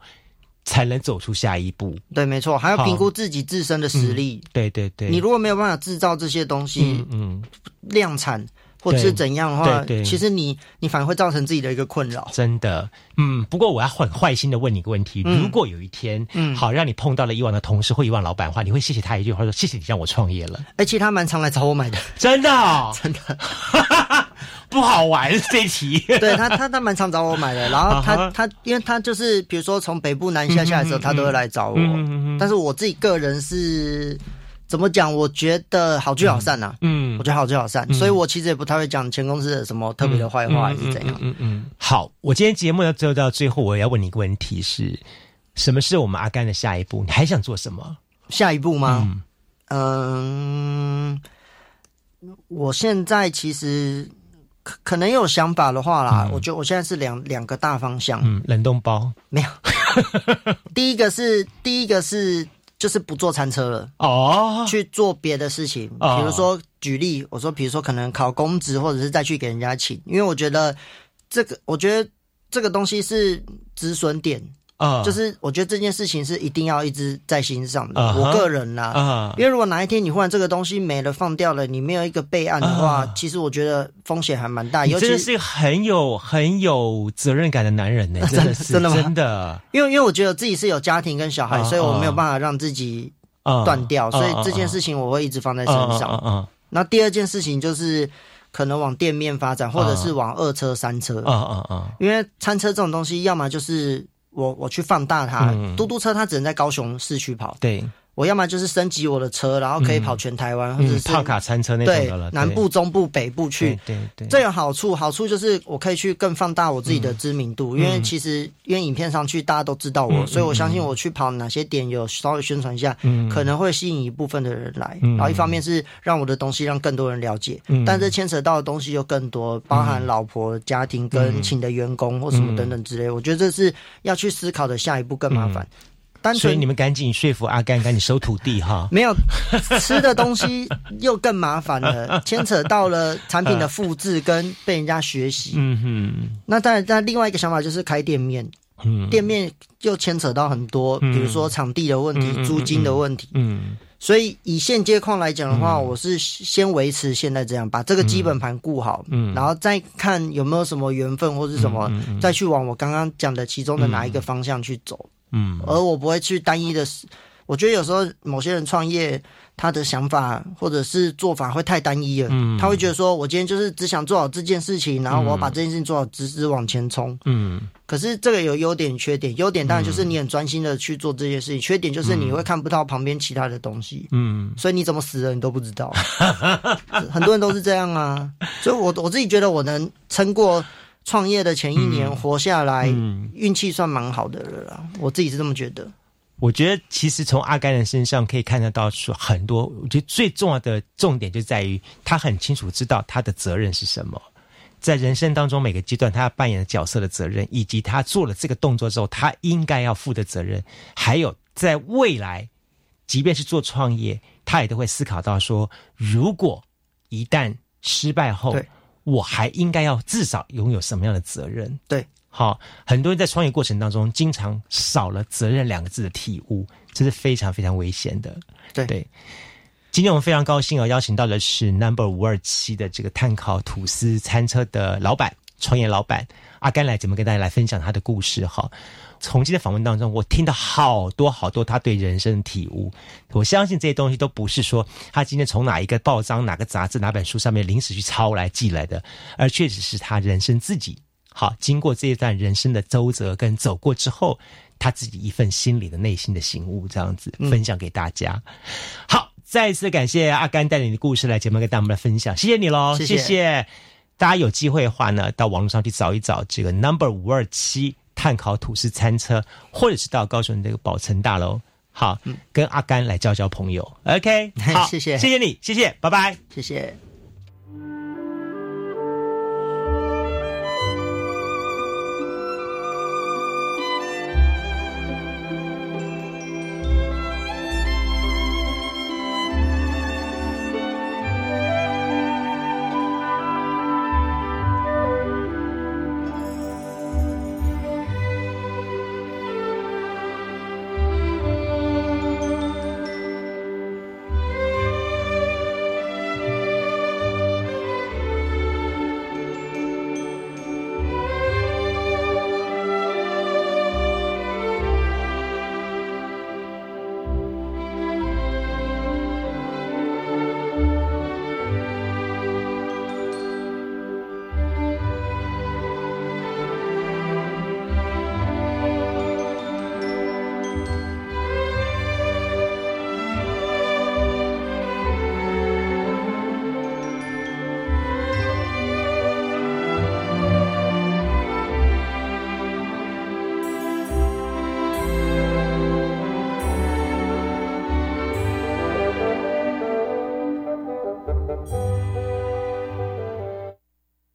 才能走出下一步。对，没错，还要好评估自己自身的实力。对对对，你如果没有办法制造这些东西嗯嗯，量产，或者是怎样的话，对对其实你你反而会造成自己的一个困扰。真的，嗯，不过我要很坏心的问你一个问题：嗯如果有一天，嗯好让你碰到了以往的同事或以往老板的话，你会谢谢他一句话说：“谢谢你让我创业了。哎，其实他蛮常来找我买的，”真的、哦，真的。不好玩这一题。对他，他他蛮常找我买的。然后他、他，因为他就是比如说从北部南下下来的时候，嗯嗯嗯他都会来找我。但是我自己个人是怎么讲？我觉得好聚好散呐、嗯我觉得好聚好散，嗯所以我其实也不太会讲前公司的什么特别的坏话还是怎样。嗯嗯嗯。好，我今天节目要做到最后，我要问你一个问题是：什么是我们阿甘的下一步？你还想做什么？下一步吗？嗯，我现在其实可可能有想法的话啦，我觉得我现在是两两个大方向。嗯，冷冻包没有。第一个是第一个是就是不坐餐车了哦，去做别的事情，比如说举例，我说比如说可能考公职，或者是再去给人家请，因为我觉得这个我觉得这个东西是止损点。啊，就是我觉得这件事情是一定要一直在心上的。我个人啦，因为如果哪一天你忽然这个东西没了、放掉了，你没有一个备案的话，其实我觉得风险还蛮大。尤其是很有很有责任感的男人呢，真的是真的真的。因为因为我觉得自己是有家庭跟小孩，所以我没有办法让自己断掉，所以这件事情我会一直放在身上。嗯，那第二件事情就是可能往店面发展，或者是往二车、三车。嗯嗯嗯，因为餐车这种东西，要么就是。我我去放大它，嘟嘟车它只能在高雄市区跑。对。我要么就是升级我的车，然后可以跑全台湾，或者是套卡餐车那种的了。南部、中部、北部去，对对，这有好处。好处就是我可以去更放大我自己的知名度，因为其实因为影片上去大家都知道我，所以我相信我去跑哪些点有稍微宣传一下，可能会吸引一部分的人来。然后一方面是让我的东西让更多人了解，但这牵扯到的东西又更多，包含老婆、家庭跟请的员工或什么等等之类。我觉得这是要去思考的下一步更麻烦。所以你们赶紧说服阿甘，赶紧收土地哈！没有吃的东西又更麻烦了，牵扯到了产品的复制跟被人家学习。嗯哼。那当然，但另外一个想法就是开店面。嗯。店面又牵扯到很多，比如说场地的问题、租金的问题。嗯。所以以现阶况来讲的话，我是先维持现在这样，把这个基本盘顾好。嗯。然后再看有没有什么缘分或是什么，再去往我刚刚讲的其中的哪一个方向去走。嗯，而我不会去单一的，我觉得有时候某些人创业，他的想法或者是做法会太单一了。嗯，他会觉得说，我今天就是只想做好这件事情，然后我要把这件事情做好，直直往前冲。嗯，可是这个有优点缺点，优点当然就是你很专心的去做这件事情，缺点就是你会看不到旁边其他的东西。嗯，所以你怎么死的你都不知道。很多人都是这样啊，所以我我自己觉得我能撑过。创业的前一年活下来，运气算蛮好的了啦。我自己是这么觉得。我觉得其实从阿甘的身上可以看得到，说很多。我觉得最重要的重点就在于他很清楚知道他的责任是什么，在人生当中每个阶段他要扮演的角色的责任，以及他做了这个动作之后他应该要负的责任，还有在未来，即便是做创业，他也都会思考到说，如果一旦失败后。我还应该要至少拥有什么样的责任？对，好，很多人在创业过程当中，经常少了“责任”两个字的体悟，这是非常非常危险的。对对，今天我们非常高兴啊，邀请到的是 Number 五二七的这个碳烤吐司餐车的老板，创业老板阿甘来节目跟大家来分享他的故事。哈。从今天访问当中，我听到好多好多他对人生的体悟。我相信这些东西都不是说他今天从哪一个报章、哪个杂志、哪本书上面临时去抄来寄来的，而确实是他人生自己好经过这一段人生的周折跟走过之后，他自己一份心里的内心的醒悟，这样子分享给大家。好，再一次感谢阿甘带领的故事来节目跟大家来分享，谢谢你喽，谢谢。大家有机会的话呢，到网络上去找一找这个 Number 五二七。碳烤吐司餐车，或者是到高雄这个宝城大楼，好，跟阿甘来交交朋友。OK，好，谢谢，谢谢你，谢谢，拜拜，谢谢。